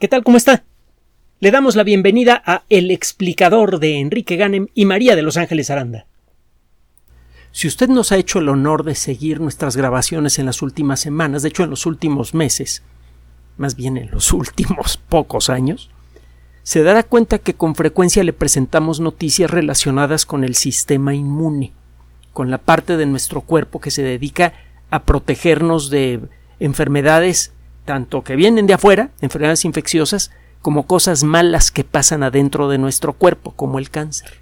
¿Qué tal? ¿Cómo está? Le damos la bienvenida a El explicador de Enrique Ganem y María de Los Ángeles Aranda. Si usted nos ha hecho el honor de seguir nuestras grabaciones en las últimas semanas, de hecho en los últimos meses, más bien en los últimos pocos años, se dará cuenta que con frecuencia le presentamos noticias relacionadas con el sistema inmune, con la parte de nuestro cuerpo que se dedica a protegernos de enfermedades tanto que vienen de afuera, enfermedades infecciosas, como cosas malas que pasan adentro de nuestro cuerpo, como el cáncer.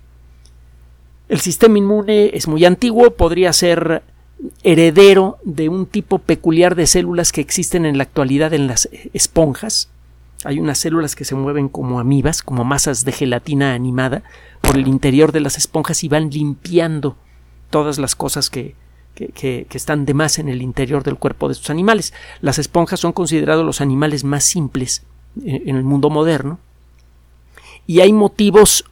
El sistema inmune es muy antiguo, podría ser heredero de un tipo peculiar de células que existen en la actualidad en las esponjas. Hay unas células que se mueven como amibas, como masas de gelatina animada, por el interior de las esponjas y van limpiando todas las cosas que, que, están de más en el interior del cuerpo de estos animales. Las esponjas son considerados los animales más simples en el mundo moderno y hay motivos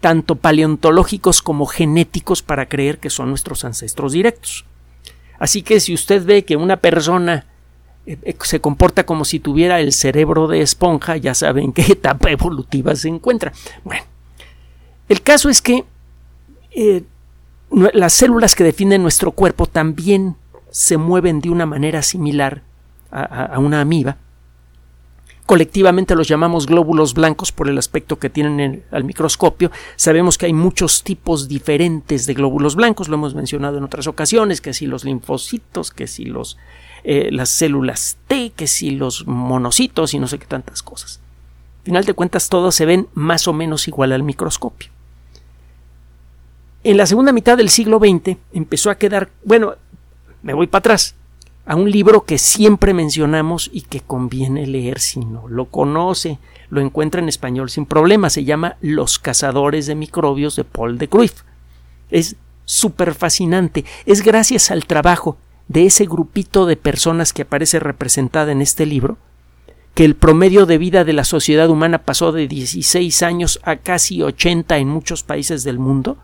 tanto paleontológicos como genéticos para creer que son nuestros ancestros directos. Así que si usted ve que una persona eh, eh, se comporta como si tuviera el cerebro de esponja, ya saben en qué etapa evolutiva se encuentra. Bueno, el caso es que eh, las células que definen nuestro cuerpo también se mueven de una manera similar a, una amiba. Colectivamente los llamamos glóbulos blancos por el aspecto que tienen al microscopio. Sabemos que hay muchos tipos diferentes de glóbulos blancos, lo hemos mencionado en otras ocasiones, que si los linfocitos, que si los, eh, las células T, que si los monocitos y no sé qué tantas cosas. Al final de cuentas todos se ven más o menos igual al microscopio. En la segunda mitad del siglo XX empezó a quedar, bueno, me voy para atrás, a un libro que siempre mencionamos y que conviene leer si no lo conoce. Lo encuentra en español sin problema. Se llama Los cazadores de microbios de Paul de Cruyff. Es súper fascinante. Es gracias al trabajo de ese grupito de personas que aparece representada en este libro que el promedio de vida de la sociedad humana pasó de 16 años a casi 80 en muchos países del mundo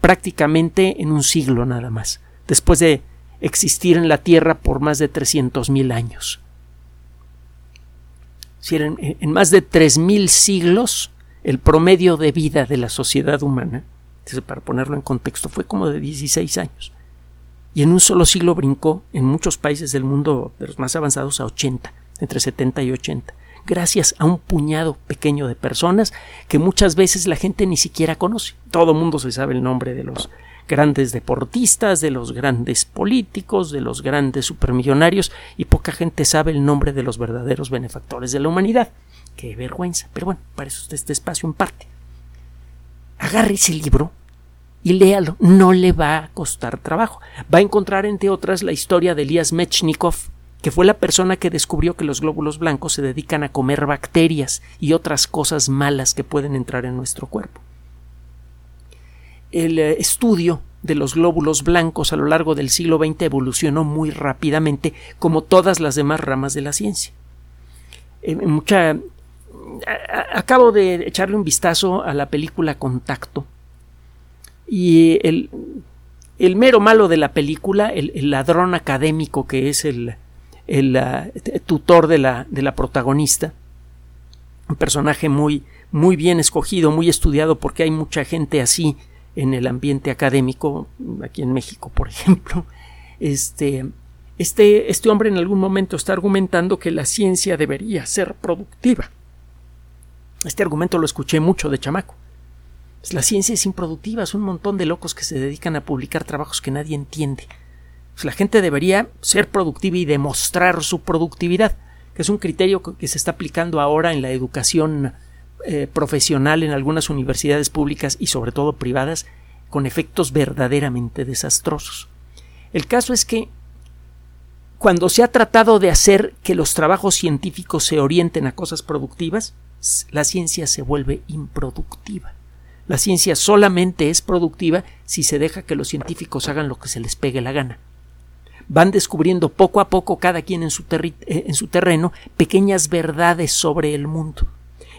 prácticamente en un siglo nada más, después de existir en la Tierra por más de 300.000 años. Si en, en más de 3.000 siglos, el promedio de vida de la sociedad humana, para ponerlo en contexto, fue como de 16 años. Y en un solo siglo brincó en muchos países del mundo de los más avanzados a 80, entre 70 y 80 gracias a un puñado pequeño de personas que muchas veces la gente ni siquiera conoce. Todo mundo se sabe el nombre de los grandes deportistas, de los grandes políticos, de los grandes supermillonarios y poca gente sabe el nombre de los verdaderos benefactores de la humanidad. Qué vergüenza. Pero bueno, para eso está este espacio en parte. Agarre ese libro y léalo. No le va a costar trabajo. Va a encontrar, entre otras, la historia de Elías Mechnikov, que fue la persona que descubrió que los glóbulos blancos se dedican a comer bacterias y otras cosas malas que pueden entrar en nuestro cuerpo. El eh, estudio de los glóbulos blancos a lo largo del siglo XX evolucionó muy rápidamente, como todas las demás ramas de la ciencia. Eh, mucha, acabo de echarle un vistazo a la película Contacto y el, el mero malo de la película, el ladrón académico que es el, el tutor de la, de la protagonista, un personaje muy, muy bien escogido, muy estudiado, porque hay mucha gente así en el ambiente académico, aquí en México, por ejemplo. Este, este, este hombre en algún momento está argumentando que la ciencia debería ser productiva. Este argumento lo escuché mucho de chamaco. Pues la ciencia es improductiva, es un montón de locos que se dedican a publicar trabajos que nadie entiende. Pues la gente debería ser productiva y demostrar su productividad, que es un criterio que se está aplicando ahora en la educación eh, profesional en algunas universidades públicas y sobre todo privadas, con efectos verdaderamente desastrosos. El caso es que cuando se ha tratado de hacer que los trabajos científicos se orienten a cosas productivas, la ciencia se vuelve improductiva. La ciencia solamente es productiva si se deja que los científicos hagan lo que se les pegue la gana van descubriendo poco a poco cada quien en su, eh, en su terreno pequeñas verdades sobre el mundo.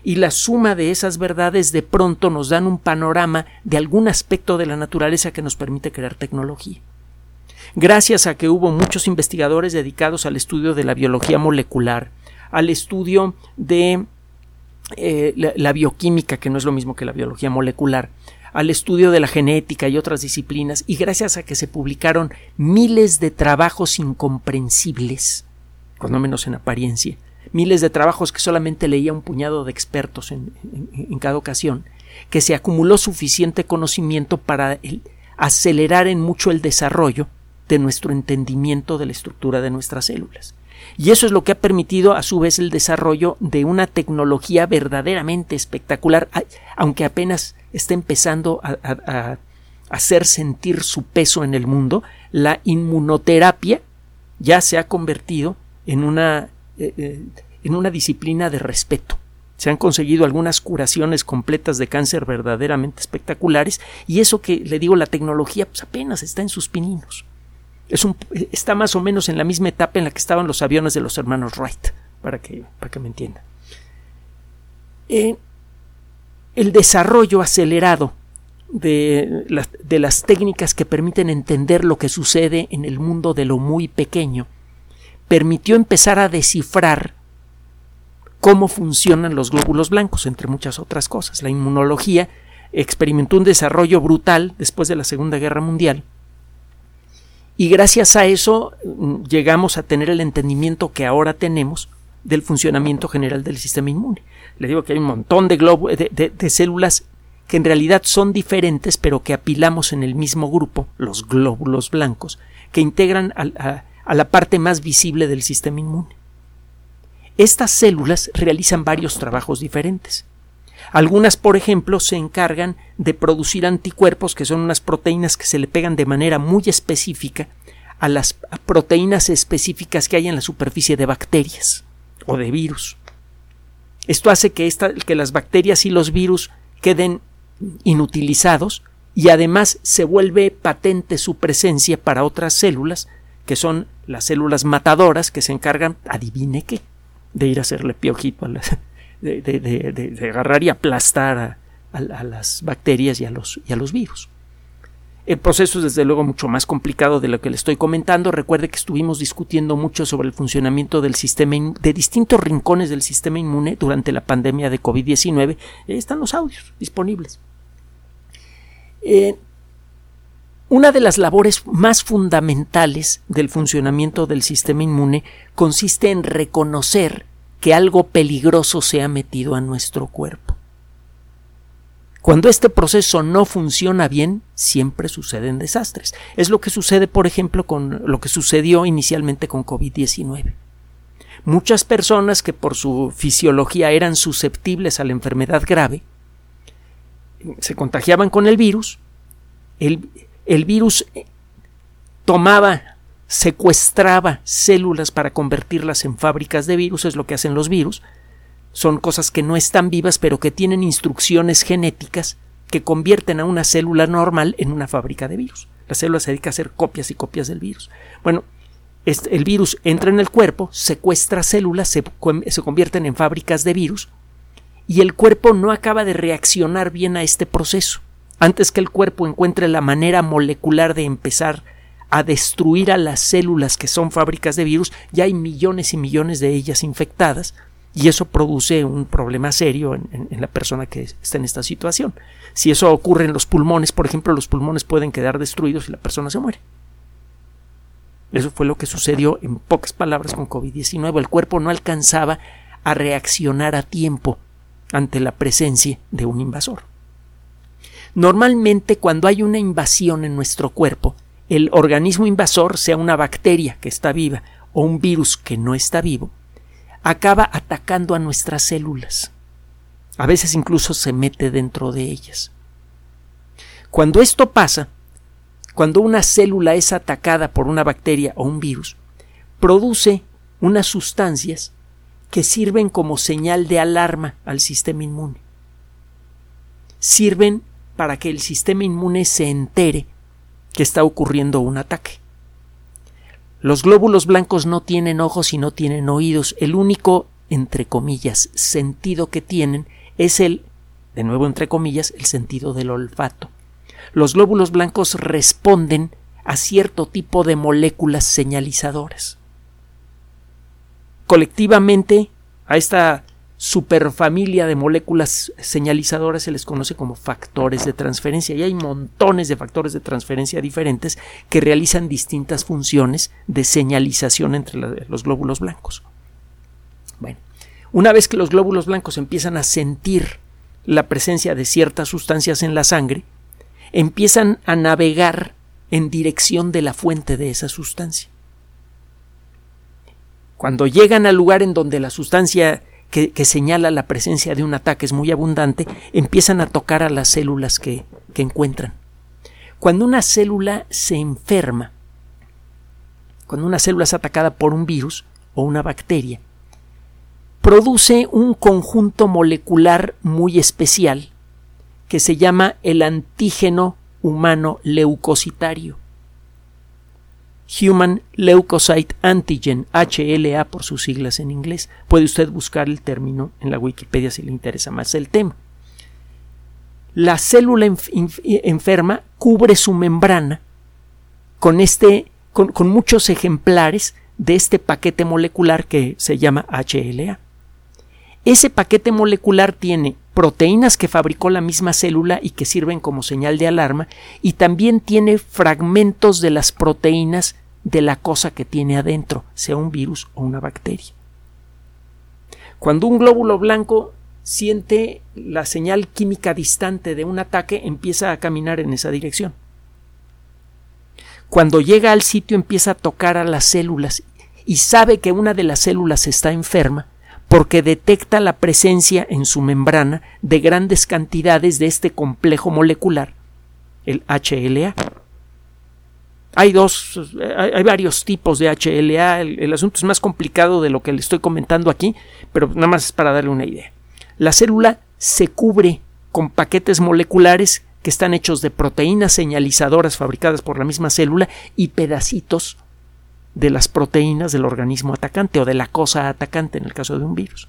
Y la suma de esas verdades de pronto nos dan un panorama de algún aspecto de la naturaleza que nos permite crear tecnología. Gracias a que hubo muchos investigadores dedicados al estudio de la biología molecular, al estudio de eh, la, bioquímica, que no es lo mismo que la biología molecular, al estudio de la genética y otras disciplinas, y gracias a que se publicaron miles de trabajos incomprensibles, cuando menos en apariencia, miles de trabajos que solamente leía un puñado de expertos en, cada ocasión, que se acumuló suficiente conocimiento para acelerar en mucho el desarrollo de nuestro entendimiento de la estructura de nuestras células. Y eso es lo que ha permitido a su vez el desarrollo de una tecnología verdaderamente espectacular, aunque apenas está empezando a, hacer sentir su peso en el mundo, la inmunoterapia ya se ha convertido en una, eh, eh, en una disciplina de respeto. Se han conseguido algunas curaciones completas de cáncer verdaderamente espectaculares y eso que le digo la tecnología pues apenas está en sus pininos. Es un, está más o menos en la misma etapa en la que estaban los aviones de los hermanos Wright, para que, para que me entiendan. Eh, el desarrollo acelerado de, las técnicas que permiten entender lo que sucede en el mundo de lo muy pequeño permitió empezar a descifrar cómo funcionan los glóbulos blancos, entre muchas otras cosas. La inmunología experimentó un desarrollo brutal después de la Segunda Guerra Mundial y gracias a eso mm, llegamos a tener el entendimiento que ahora tenemos del funcionamiento general del sistema inmune. Le digo que hay un montón de, de, células que en realidad son diferentes, pero que apilamos en el mismo grupo, los glóbulos blancos, que integran a la parte más visible del sistema inmune. Estas células realizan varios trabajos diferentes. Algunas, por ejemplo, se encargan de producir anticuerpos, que son unas proteínas que se le pegan de manera muy específica a las proteínas específicas que hay en la superficie de bacterias o de virus. Esto hace que, las bacterias y los virus queden inutilizados y además se vuelve patente su presencia para otras células, que son las células matadoras que se encargan, adivine qué, de ir a hacerle piojito a las, de, agarrar y aplastar a, las bacterias y a los virus. El proceso es desde luego mucho más complicado de lo que le estoy comentando. Recuerde que estuvimos discutiendo mucho sobre el funcionamiento del sistema de distintos rincones del sistema inmune durante la pandemia de COVID-19. están los audios disponibles. Eh, una de las labores más fundamentales del funcionamiento del sistema inmune consiste en reconocer que algo peligroso se ha metido a nuestro cuerpo. Cuando este proceso no funciona bien, siempre suceden desastres. Es lo que sucede, por ejemplo, con lo que sucedió inicialmente con COVID-19. Muchas personas que por su fisiología eran susceptibles a la enfermedad grave, se contagiaban con el virus, el, el virus tomaba secuestraba células para convertirlas en fábricas de virus, es lo que hacen los virus. Son cosas que no están vivas, pero que tienen instrucciones genéticas que convierten a una célula normal en una fábrica de virus. La célula se dedica a hacer copias y copias del virus. Bueno, el virus entra en el cuerpo, secuestra células, se, se convierten en fábricas de virus, y el cuerpo no acaba de reaccionar bien a este proceso. Antes que el cuerpo encuentre la manera molecular de empezar a destruir a las células que son fábricas de virus, ya hay millones y millones de ellas infectadas y eso produce un problema serio en, la persona que está en esta situación. Si eso ocurre en los pulmones, por ejemplo, los pulmones pueden quedar destruidos y la persona se muere. Eso fue lo que sucedió en pocas palabras con COVID-19. El cuerpo no alcanzaba a reaccionar a tiempo ante la presencia de un invasor. Normalmente cuando hay una invasión en nuestro cuerpo, el organismo invasor, sea una bacteria que está viva o un virus que no está vivo, acaba atacando a nuestras células. A veces incluso se mete dentro de ellas. Cuando esto pasa, cuando una célula es atacada por una bacteria o un virus, produce unas sustancias que sirven como señal de alarma al sistema inmune. Sirven para que el sistema inmune se entere que está ocurriendo un ataque. Los glóbulos blancos no tienen ojos y no tienen oídos. El único, entre comillas, sentido que tienen es el, de nuevo entre comillas, el sentido del olfato. Los glóbulos blancos responden a cierto tipo de moléculas señalizadoras. Colectivamente A esta superfamilia de moléculas señalizadoras se les conoce como factores de transferencia y hay montones de factores de transferencia diferentes que realizan distintas funciones de señalización entre los glóbulos blancos. Bueno, una vez que los glóbulos blancos empiezan a sentir la presencia de ciertas sustancias en la sangre, empiezan a navegar en dirección de la fuente de esa sustancia. Cuando llegan al lugar en donde la sustancia que, señala la presencia de un ataque es muy abundante, empiezan a tocar a las células que, que encuentran. Cuando una célula se enferma, cuando una célula es atacada por un virus o una bacteria, produce un conjunto molecular muy especial que se llama el antígeno humano leucocitario. Human Leukocyte Antigen, HLA por sus siglas en inglés. Puede usted buscar el término en la Wikipedia si le interesa más el tema. La célula enferma cubre su membrana con, este, con muchos ejemplares de este paquete molecular que se llama HLA. Ese paquete molecular tiene proteínas que fabricó la misma célula y que sirven como señal de alarma, y también tiene fragmentos de las proteínas de la cosa que tiene adentro, sea un virus o una bacteria. Cuando un glóbulo blanco siente la señal química distante de un ataque, empieza a caminar en esa dirección. Cuando llega al sitio empieza a tocar a las células y sabe que una de las células está enferma, porque detecta la presencia en su membrana de grandes cantidades de este complejo molecular, el HLA. Hay dos, hay, varios tipos de HLA. El, el, asunto es más complicado de lo que le estoy comentando aquí, pero nada más es para darle una idea. La célula se cubre con paquetes moleculares que están hechos de proteínas señalizadoras fabricadas por la misma célula y pedacitos de las proteínas del organismo atacante o de la cosa atacante en el caso de un virus.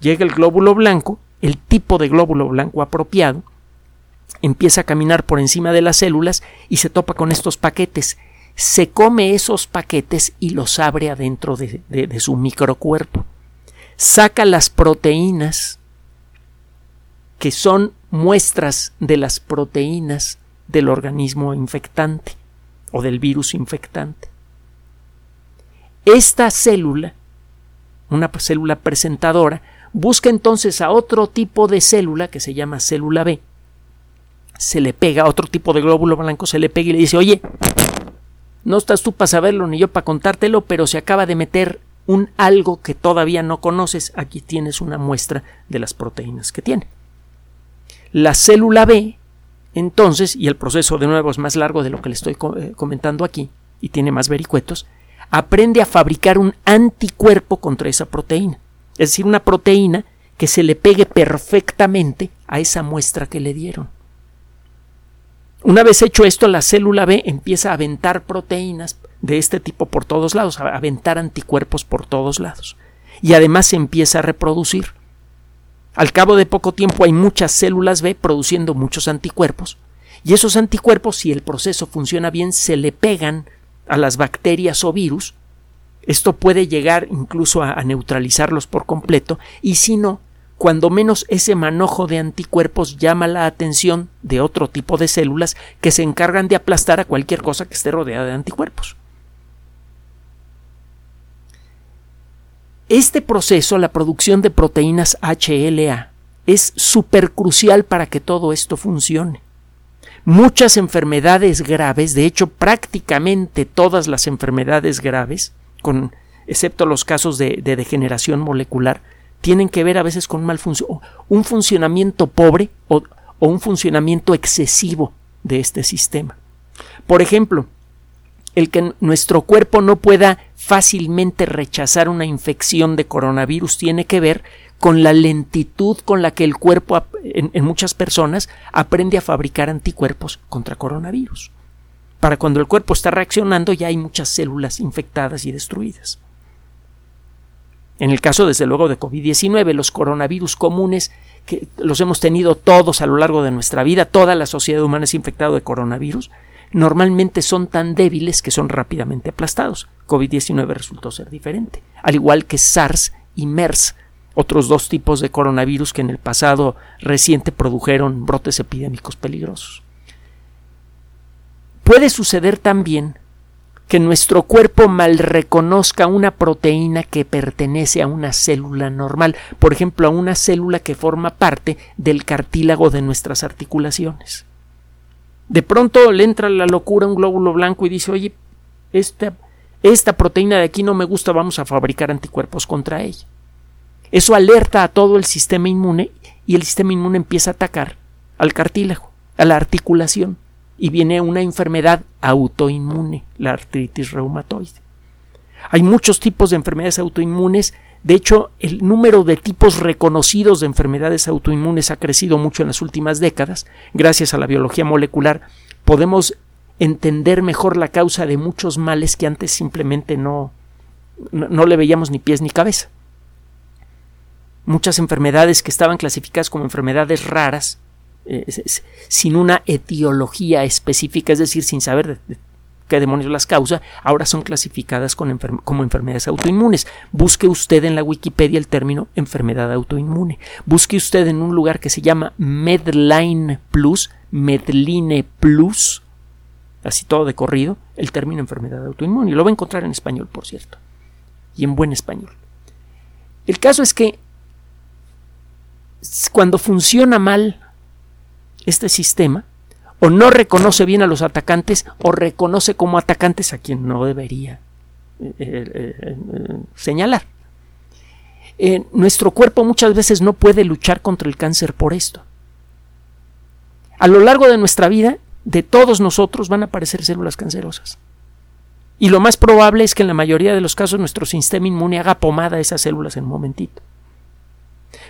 Llega el glóbulo blanco, el tipo de glóbulo blanco apropiado, empieza a caminar por encima de las células y se topa con estos paquetes. Se come esos paquetes y los abre adentro de, de su microcuerpo. Saca las proteínas que son muestras de las proteínas del organismo infectante o del virus infectante. Esta célula, una célula presentadora, busca entonces a otro tipo de célula que se llama célula B. Se le pega a otro tipo de glóbulo blanco, se le pega y le dice, oye, no estás tú para saberlo ni yo para contártelo, pero se acaba de meter un algo que todavía no conoces. Aquí tienes una muestra de las proteínas que tiene. La célula B, entonces, y el proceso de nuevo es más largo de lo que le estoy eh, comentando aquí, y tiene más vericuetos, aprende a fabricar un anticuerpo contra esa proteína. Es decir, una proteína que se le pegue perfectamente a esa muestra que le dieron. Una vez hecho esto, la célula B empieza a aventar proteínas de este tipo por todos lados, a aventar anticuerpos por todos lados. Y además se empieza a reproducir. Al cabo de poco tiempo hay muchas células B produciendo muchos anticuerpos. Y esos anticuerpos, si el proceso funciona bien, se le pegan a las bacterias o virus, esto puede llegar incluso a, neutralizarlos por completo y si no, cuando menos ese manojo de anticuerpos llama la atención de otro tipo de células que se encargan de aplastar a cualquier cosa que esté rodeada de anticuerpos. Este proceso, la producción de proteínas HLA, es supercrucial para que todo esto funcione muchas enfermedades graves, de hecho prácticamente todas las enfermedades graves, con, excepto los casos de, degeneración molecular, tienen que ver a veces con mal un funcionamiento pobre o, o un funcionamiento excesivo de este sistema. Por ejemplo, el que nuestro cuerpo no pueda fácilmente rechazar una infección de coronavirus tiene que ver con la lentitud con la que el cuerpo en, muchas personas aprende a fabricar anticuerpos contra coronavirus. Para cuando el cuerpo está reaccionando ya hay muchas células infectadas y destruidas. En el caso, desde luego, de COVID-19, los coronavirus comunes, que los hemos tenido todos a lo largo de nuestra vida, toda la sociedad humana es infectada de coronavirus, normalmente son tan débiles que son rápidamente aplastados. COVID-19 resultó ser diferente, al igual que SARS y MERS otros dos tipos de coronavirus que en el pasado reciente produjeron brotes epidémicos peligrosos. Puede suceder también que nuestro cuerpo mal reconozca una proteína que pertenece a una célula normal, por ejemplo, a una célula que forma parte del cartílago de nuestras articulaciones. De pronto le entra la locura un glóbulo blanco y dice, oye, esta, esta proteína de aquí no me gusta, vamos a fabricar anticuerpos contra ella. Eso alerta a todo el sistema inmune y el sistema inmune empieza a atacar al cartílago, a la articulación y viene una enfermedad autoinmune, la artritis reumatoide. Hay muchos tipos de enfermedades autoinmunes. De hecho, el número de tipos reconocidos de enfermedades autoinmunes ha crecido mucho en las últimas décadas. Gracias a la biología molecular podemos entender mejor la causa de muchos males que antes simplemente no, no, le veíamos ni pies ni cabeza. Muchas enfermedades que estaban clasificadas como enfermedades raras eh, sin una etiología específica, es decir, sin saber qué demonios las causa, ahora son clasificadas como enfermedades autoinmunes. Busque usted en la Wikipedia el término enfermedad autoinmune. Busque usted en un lugar que se llama Medline Plus, Medline Plus, así todo de corrido, el término enfermedad autoinmune. Lo va a encontrar en español, por cierto. Y en buen español. El caso es que cuando funciona mal este sistema o no reconoce bien a los atacantes o reconoce como atacantes a quien no debería eh, eh, eh, señalar. nuestro cuerpo muchas veces no puede luchar contra el cáncer por esto. A lo largo de nuestra vida, de todos nosotros van a aparecer células cancerosas. Y lo más probable es que en la mayoría de los casos nuestro sistema inmune haga pomada a esas células en un momentito.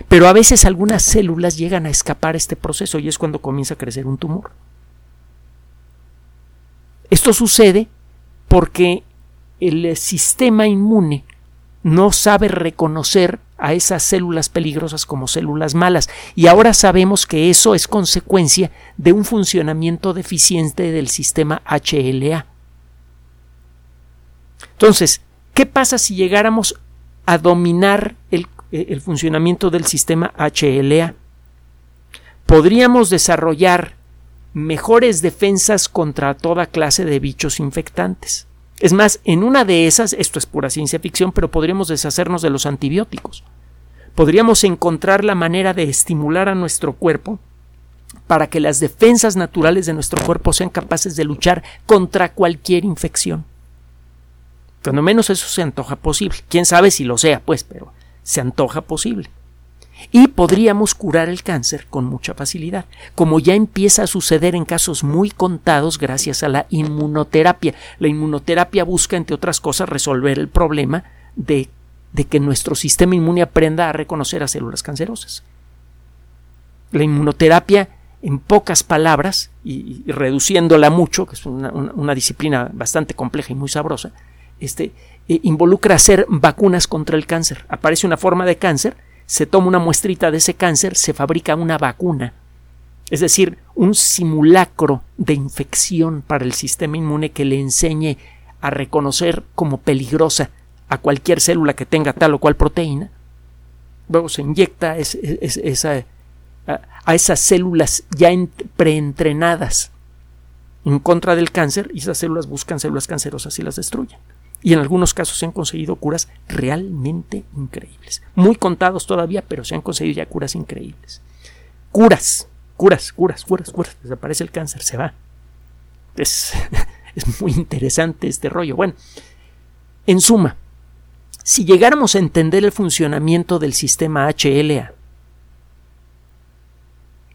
Pero a veces algunas células llegan a escapar a este proceso y es cuando comienza a crecer un tumor. Esto sucede porque el sistema inmune no sabe reconocer a esas células peligrosas como células malas y ahora sabemos que eso es consecuencia de un funcionamiento deficiente del sistema HLA. Entonces, ¿qué pasa si llegáramos a dominar el el funcionamiento del sistema HLA. Podríamos desarrollar mejores defensas contra toda clase de bichos infectantes. Es más, en una de esas, esto es pura ciencia ficción, pero podríamos deshacernos de los antibióticos. Podríamos encontrar la manera de estimular a nuestro cuerpo para que las defensas naturales de nuestro cuerpo sean capaces de luchar contra cualquier infección. Cuando menos eso se antoja posible. Quién sabe si lo sea, pues, pero se antoja posible. Y podríamos curar el cáncer con mucha facilidad, como ya empieza a suceder en casos muy contados gracias a la inmunoterapia. La inmunoterapia busca, entre otras cosas, resolver el problema de, de que nuestro sistema inmune aprenda a reconocer a células cancerosas. La inmunoterapia, en pocas palabras, y, reduciéndola mucho, que es una, una disciplina bastante compleja y muy sabrosa, este, eh, involucra hacer vacunas contra el cáncer. Aparece una forma de cáncer, se toma una muestrita de ese cáncer, se fabrica una vacuna. Es decir, un simulacro de infección para el sistema inmune que le enseñe a reconocer como peligrosa a cualquier célula que tenga tal o cual proteína. Luego se inyecta a, esas células ya preentrenadas en contra del cáncer y esas células buscan células cancerosas y las destruyen y en algunos casos se han conseguido curas realmente increíbles. Muy contados todavía, pero se han conseguido ya curas increíbles. Curas, curas, curas, curas, curas. Desaparece el cáncer, se va. Es, es muy interesante este rollo. Bueno, en suma, si llegáramos a entender el funcionamiento del sistema HLA,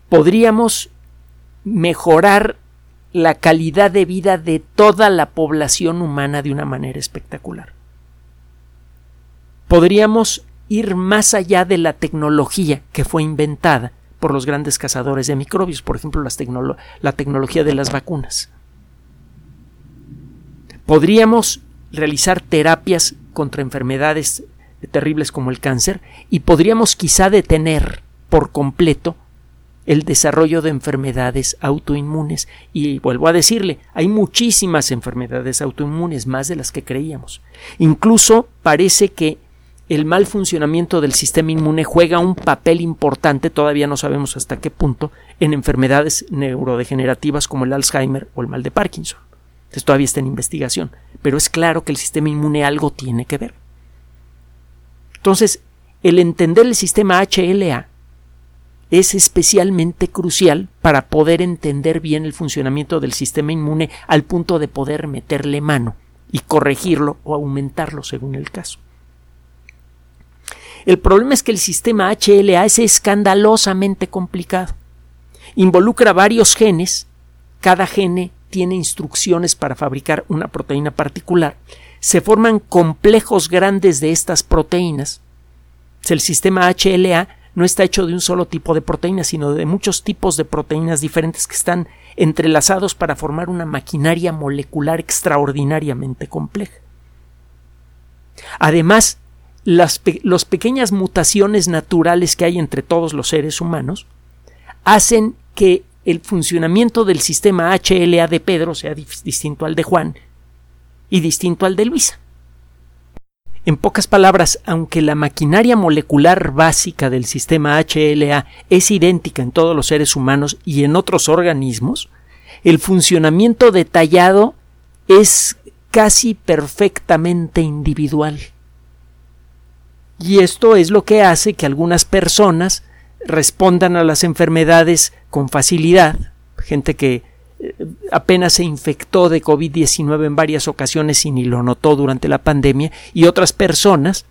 podríamos mejorar la calidad de vida de toda la población humana de una manera espectacular. Podríamos ir más allá de la tecnología que fue inventada por los grandes cazadores de microbios, por ejemplo, la tecnología de las vacunas. Podríamos realizar terapias contra enfermedades terribles como el cáncer y podríamos quizá detener por completo el desarrollo de enfermedades autoinmunes. Y vuelvo a decirle, hay muchísimas enfermedades autoinmunes, más de las que creíamos. Incluso parece que el mal funcionamiento del sistema inmune juega un papel importante, todavía no sabemos hasta qué punto, en enfermedades neurodegenerativas como el Alzheimer o el mal de Parkinson. Entonces todavía está en investigación, pero es claro que el sistema inmune algo tiene que ver. Entonces, el entender el sistema HLA es especialmente crucial para poder entender bien el funcionamiento del sistema inmune al punto de poder meterle mano y corregirlo o aumentarlo según el caso. El problema es que el sistema HLA es escandalosamente complicado. Involucra varios genes, cada gene tiene instrucciones para fabricar una proteína particular. Se forman complejos grandes de estas proteínas. El sistema HLA no está hecho de un solo tipo de proteína, sino de muchos tipos de proteínas diferentes que están entrelazados para formar una maquinaria molecular extraordinariamente compleja. Además, las pequeñas mutaciones naturales que hay entre todos los seres humanos hacen que el funcionamiento del sistema HLA de Pedro sea distinto al de Juan y distinto al de Luisa. En pocas palabras, aunque la maquinaria molecular básica del sistema HLA es idéntica en todos los seres humanos y en otros organismos, el funcionamiento detallado es casi perfectamente individual. Y esto es lo que hace que algunas personas respondan a las enfermedades con facilidad, gente que apenas se infectó de COVID-19 en varias ocasiones y ni lo notó durante la pandemia, y otras personas,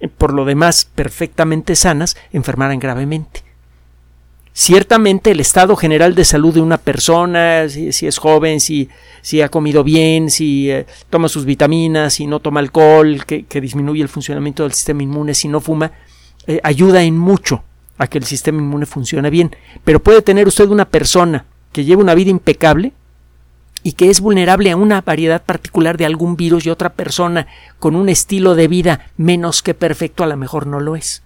eh, por lo demás perfectamente sanas, enfermaran gravemente. Ciertamente el estado general de salud de una persona, si, es joven, si, si, ha comido bien, si eh, toma sus vitaminas, si no toma alcohol, que, disminuye el funcionamiento del sistema inmune, si no fuma, ayuda en mucho a que el sistema inmune funcione bien. Pero puede tener usted una persona que lleva una vida impecable y que es vulnerable a una variedad particular de algún virus y otra persona con un estilo de vida menos que perfecto a lo mejor no lo es.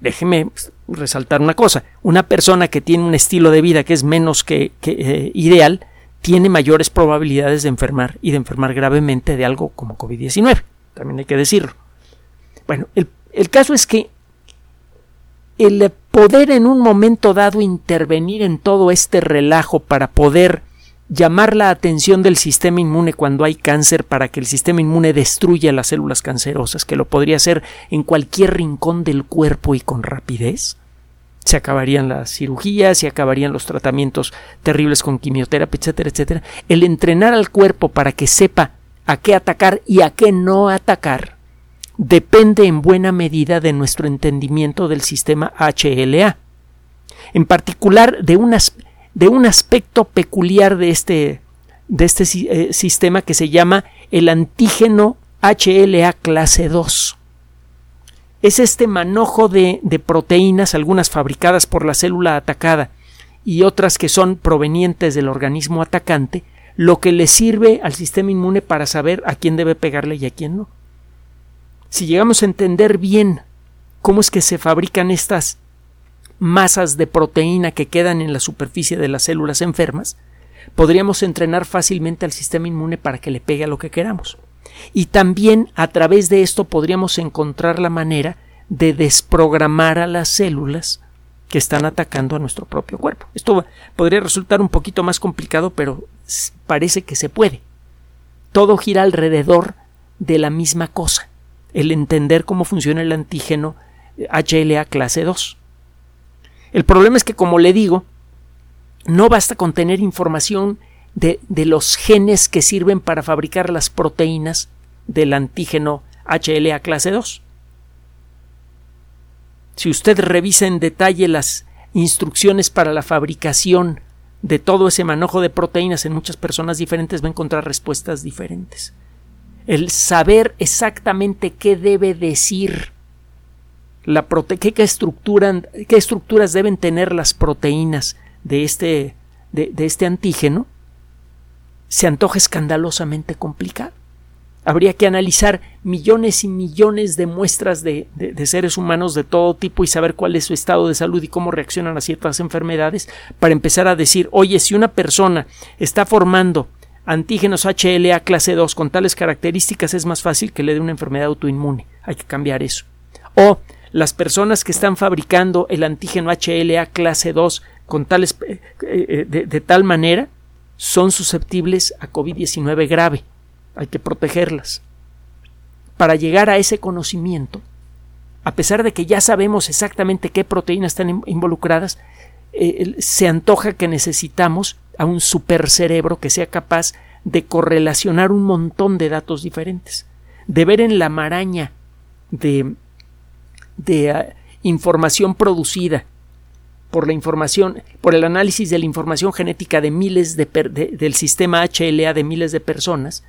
Déjeme resaltar una cosa. Una persona que tiene un estilo de vida que es menos que, eh, ideal tiene mayores probabilidades de enfermar y de enfermar gravemente de algo como COVID-19. También hay que decirlo. Bueno, el caso es que el poder en un momento dado intervenir en todo este relajo para poder llamar la atención del sistema inmune cuando hay cáncer para que el sistema inmune destruya las células cancerosas, que lo podría hacer en cualquier rincón del cuerpo y con rapidez. Se acabarían las cirugías, se acabarían los tratamientos terribles con quimioterapia, etcétera, etcétera. El entrenar al cuerpo para que sepa a qué atacar y a qué no atacar depende en buena medida de nuestro entendimiento del sistema HLA. En particular, de, un aspecto peculiar de este, este eh, sistema que se llama el antígeno HLA clase 2. Es este manojo de, de proteínas, algunas fabricadas por la célula atacada y otras que son provenientes del organismo atacante, lo que le sirve al sistema inmune para saber a quién debe pegarle y a quién no si llegamos a entender bien cómo es que se fabrican estas masas de proteína que quedan en la superficie de las células enfermas, podríamos entrenar fácilmente al sistema inmune para que le pegue a lo que queramos. Y también a través de esto podríamos encontrar la manera de desprogramar a las células que están atacando a nuestro propio cuerpo. Esto podría resultar un poquito más complicado, pero parece que se puede. Todo gira alrededor de la misma cosa el entender cómo funciona el antígeno HLA clase 2. El problema es que, como le digo, no basta con tener información de, de, los genes que sirven para fabricar las proteínas del antígeno HLA clase 2. Si usted revisa en detalle las instrucciones para la fabricación de todo ese manojo de proteínas en muchas personas diferentes, va a encontrar respuestas diferentes el saber exactamente qué debe decir la prote qué, qué estructuras deben tener las proteínas de este, de, este antígeno, se antoja escandalosamente complicado. Habría que analizar millones y millones de muestras de, de, seres humanos de todo tipo y saber cuál es su estado de salud y cómo reaccionan a ciertas enfermedades para empezar a decir, oye, si una persona está formando antígenos HLA clase 2 con tales características es más fácil que le dé una enfermedad autoinmune. Hay que cambiar eso. O las personas que están fabricando el antígeno HLA clase 2 con tales, eh, eh, de, tal manera son susceptibles a COVID-19 grave. Hay que protegerlas. Para llegar a ese conocimiento, a pesar de que ya sabemos exactamente qué proteínas están involucradas, eh, se antoja que necesitamos a un supercerebro que sea capaz de correlacionar un montón de datos diferentes, de ver en la maraña de, de ah, información producida por la información, por el análisis de la información genética de miles de, del sistema HLA de miles de personas,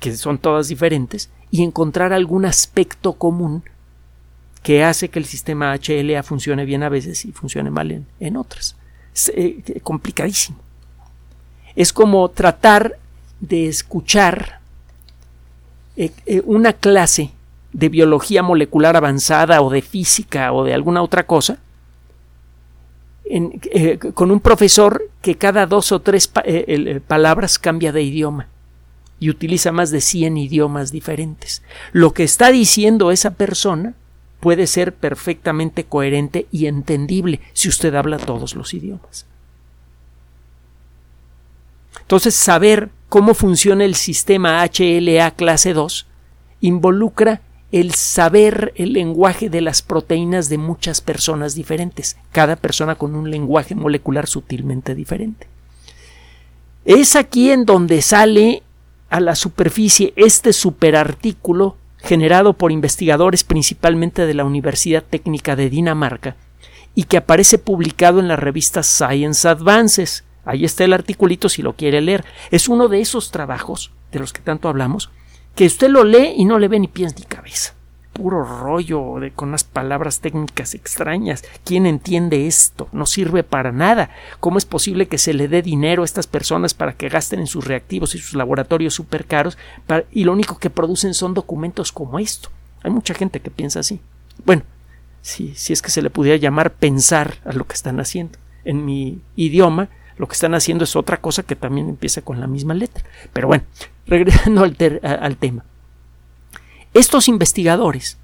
que son todas diferentes, y encontrar algún aspecto común que hace que el sistema HLA funcione bien a veces y funcione mal en, otras. Es eh, complicadísimo. Es como tratar de escuchar eh, eh, una clase de biología molecular avanzada o de física o de alguna otra cosa con un profesor que cada dos o tres palabras cambia de idioma y utiliza más de 100 idiomas diferentes. Lo que está diciendo esa persona puede ser perfectamente coherente y entendible si usted habla todos los idiomas. Entonces, saber cómo funciona el sistema HLA clase 2 involucra el saber el lenguaje de las proteínas de muchas personas diferentes, cada persona con un lenguaje molecular sutilmente diferente. Es aquí en donde sale a la superficie este superartículo generado por investigadores principalmente de la Universidad Técnica de Dinamarca y que aparece publicado en la revista Science Advances. Ahí está el articulito si lo quiere leer. Es uno de esos trabajos de los que tanto hablamos que usted lo lee y no le ve ni pies ni cabeza puro rollo de, con unas palabras técnicas extrañas. ¿Quién entiende esto? No sirve para nada. ¿Cómo es posible que se le dé dinero a estas personas para que gasten en sus reactivos y sus laboratorios súper caros y lo único que producen son documentos como esto? Hay mucha gente que piensa así. Bueno, si, si es que se le pudiera llamar pensar a lo que están haciendo. En mi idioma, lo que están haciendo es otra cosa que también empieza con la misma letra. Pero bueno, regresando al, al tema. Estos investigadores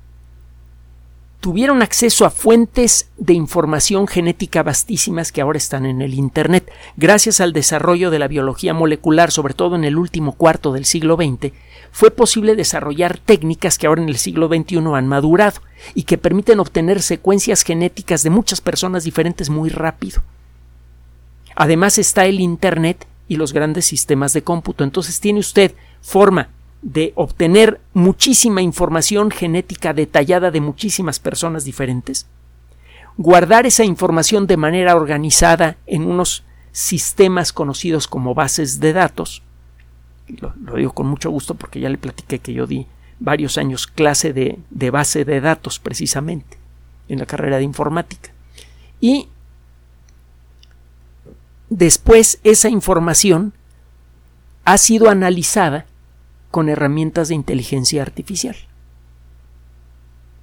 tuvieron acceso a fuentes de información genética vastísimas que ahora están en el Internet. Gracias al desarrollo de la biología molecular, sobre todo en el último cuarto del siglo XX, fue posible desarrollar técnicas que ahora en el siglo XXI han madurado y que permiten obtener secuencias genéticas de muchas personas diferentes muy rápido. Además está el Internet y los grandes sistemas de cómputo. Entonces tiene usted forma de obtener muchísima información genética detallada de muchísimas personas diferentes, guardar esa información de manera organizada en unos sistemas conocidos como bases de datos, lo, digo con mucho gusto porque ya le platiqué que yo di varios años clase de, de base de datos precisamente en la carrera de informática. Y después esa información ha sido analizada con herramientas de inteligencia artificial.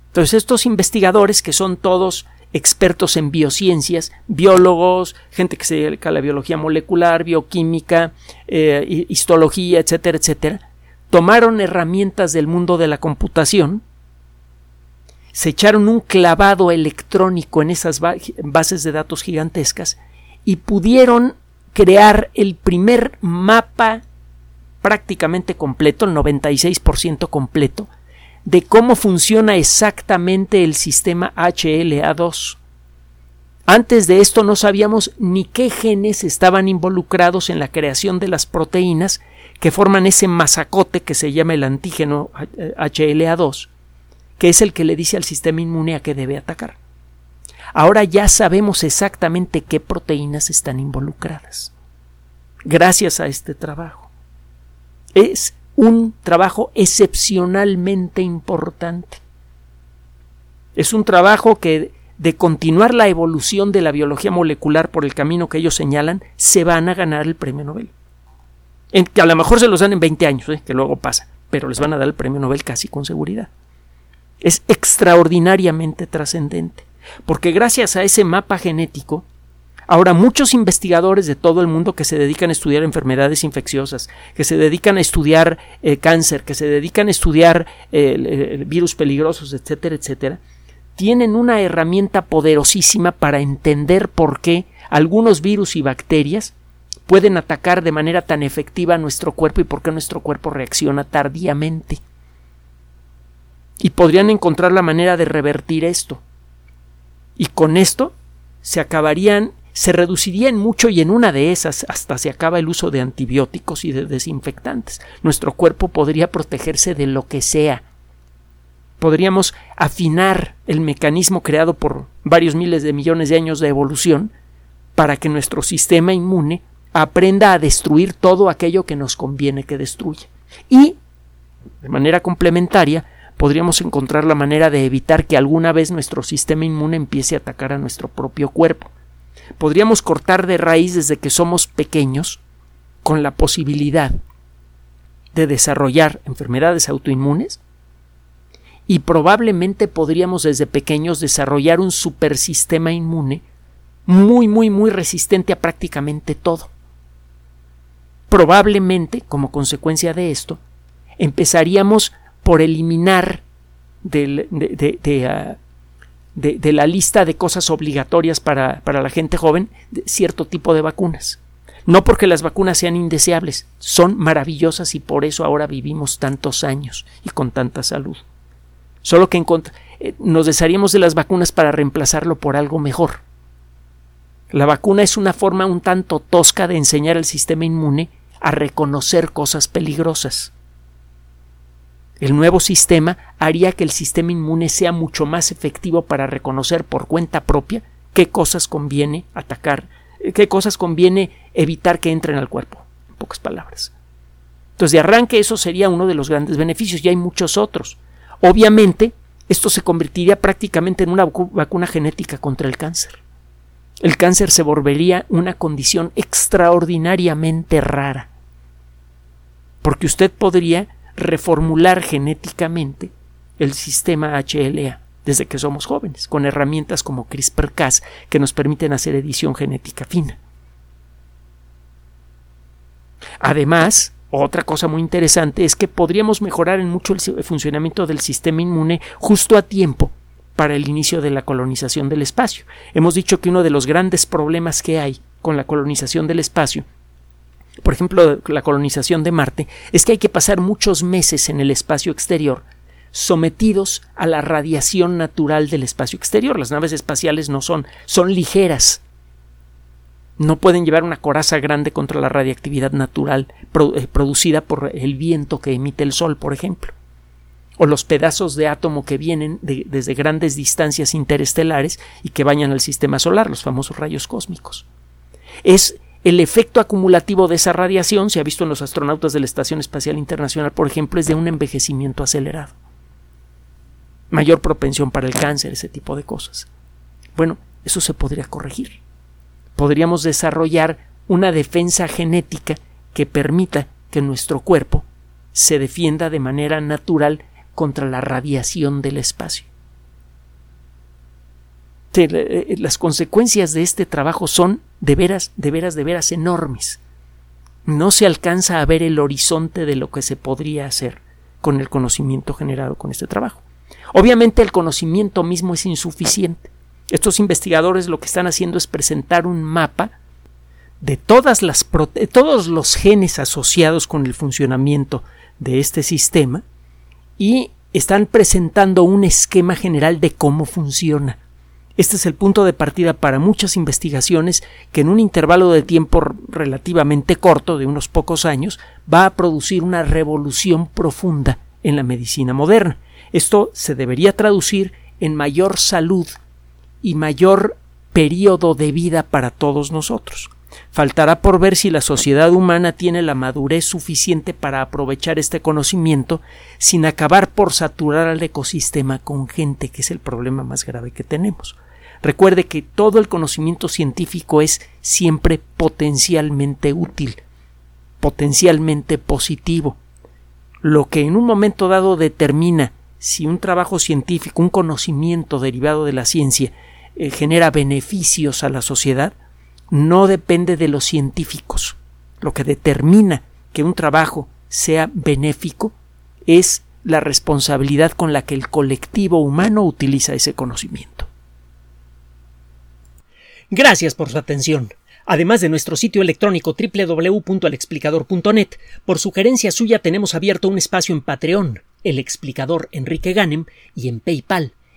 Entonces estos investigadores, que son todos expertos en biociencias, biólogos, gente que se dedica a la biología molecular, bioquímica, eh, histología, etcétera, etcétera, tomaron herramientas del mundo de la computación, se echaron un clavado electrónico en esas bases de datos gigantescas y pudieron crear el primer mapa prácticamente completo, el 96% completo, de cómo funciona exactamente el sistema HLA2. Antes de esto no sabíamos ni qué genes estaban involucrados en la creación de las proteínas que forman ese masacote que se llama el antígeno HLA2, que es el que le dice al sistema inmune a qué debe atacar. Ahora ya sabemos exactamente qué proteínas están involucradas. Gracias a este trabajo. Es un trabajo excepcionalmente importante. Es un trabajo que de continuar la evolución de la biología molecular por el camino que ellos señalan, se van a ganar el premio Nobel. En, que a lo mejor se los dan en 20 años, ¿eh? que luego pasa, pero les van a dar el premio Nobel casi con seguridad. Es extraordinariamente trascendente, porque gracias a ese mapa genético Ahora, muchos investigadores de todo el mundo que se dedican a estudiar enfermedades infecciosas, que se dedican a estudiar eh, cáncer, que se dedican a estudiar eh, virus peligrosos, etcétera, etcétera, tienen una herramienta poderosísima para entender por qué algunos virus y bacterias pueden atacar de manera tan efectiva a nuestro cuerpo y por qué nuestro cuerpo reacciona tardíamente. Y podrían encontrar la manera de revertir esto. Y con esto se acabarían se reduciría en mucho y en una de esas hasta se acaba el uso de antibióticos y de desinfectantes. Nuestro cuerpo podría protegerse de lo que sea. Podríamos afinar el mecanismo creado por varios miles de millones de años de evolución para que nuestro sistema inmune aprenda a destruir todo aquello que nos conviene que destruya. Y, de manera complementaria, podríamos encontrar la manera de evitar que alguna vez nuestro sistema inmune empiece a atacar a nuestro propio cuerpo podríamos cortar de raíz desde que somos pequeños con la posibilidad de desarrollar enfermedades autoinmunes y probablemente podríamos desde pequeños desarrollar un supersistema inmune muy, muy, muy resistente a prácticamente todo. Probablemente, como consecuencia de esto, empezaríamos por eliminar de, de, ah, de, la lista de cosas obligatorias para, para la gente joven cierto tipo de vacunas. No porque las vacunas sean indeseables, son maravillosas y por eso ahora vivimos tantos años y con tanta salud. Solo que eh, nos desharíamos de las vacunas para reemplazarlo por algo mejor. La vacuna es una forma un tanto tosca de enseñar al sistema inmune a reconocer cosas peligrosas. El nuevo sistema haría que el sistema inmune sea mucho más efectivo para reconocer por cuenta propia qué cosas conviene atacar, qué cosas conviene evitar que entren al cuerpo, en pocas palabras. Entonces, de arranque, eso sería uno de los grandes beneficios, y hay muchos otros. Obviamente, esto se convertiría prácticamente en una vacuna genética contra el cáncer. El cáncer se volvería una condición extraordinariamente rara, porque usted podría reformular genéticamente el sistema HLA desde que somos jóvenes, con herramientas como CRISPR-Cas que nos permiten hacer edición genética fina. Además, otra cosa muy interesante es que podríamos mejorar en mucho el funcionamiento del sistema inmune justo a tiempo para el inicio de la colonización del espacio. Hemos dicho que uno de los grandes problemas que hay con la colonización del espacio por ejemplo, la colonización de Marte, es que hay que pasar muchos meses en el espacio exterior sometidos a la radiación natural del espacio exterior. Las naves espaciales no son, son ligeras. No pueden llevar una coraza grande contra la radiactividad natural eh, producida por el viento que emite el Sol, por ejemplo. O los pedazos de átomo que vienen desde grandes distancias interestelares y que bañan al sistema solar, los famosos rayos cósmicos. Es el efecto acumulativo de esa radiación, se ha visto en los astronautas de la Estación Espacial Internacional, por ejemplo, es de un envejecimiento acelerado. Mayor propensión para el cáncer, ese tipo de cosas. Bueno, eso se podría corregir. Podríamos desarrollar una defensa genética que permita que nuestro cuerpo se defienda de manera natural contra la radiación del espacio. Eh, las consecuencias de este trabajo son de veras, de veras, de veras enormes. No se alcanza a ver el horizonte de lo que se podría hacer con el conocimiento generado con este trabajo. Obviamente el conocimiento mismo es insuficiente. Estos investigadores lo que están haciendo es presentar un mapa de todas las todos los genes asociados con el funcionamiento de este sistema y están presentando un esquema general de cómo funciona. Este es el punto de partida para muchas investigaciones que en un intervalo de tiempo relativamente corto, de unos pocos años, va a producir una revolución profunda en la medicina moderna. Esto se debería traducir en mayor salud y mayor periodo de vida para todos nosotros. Faltará por ver si la sociedad humana tiene la madurez suficiente para aprovechar este conocimiento sin acabar por saturar al ecosistema con gente, que es el problema más grave que tenemos. Recuerde que todo el conocimiento científico es siempre potencialmente útil, potencialmente positivo. Lo que en un momento dado determina si un trabajo científico, un conocimiento derivado de la ciencia, eh, genera beneficios a la sociedad, no depende de los científicos. Lo que determina que un trabajo sea benéfico es la responsabilidad con la que el colectivo humano utiliza ese conocimiento. Gracias por su atención. Además de nuestro sitio electrónico www.alexplicador.net, por sugerencia suya tenemos abierto un espacio en Patreon, el explicador Enrique Ganem, y en PayPal,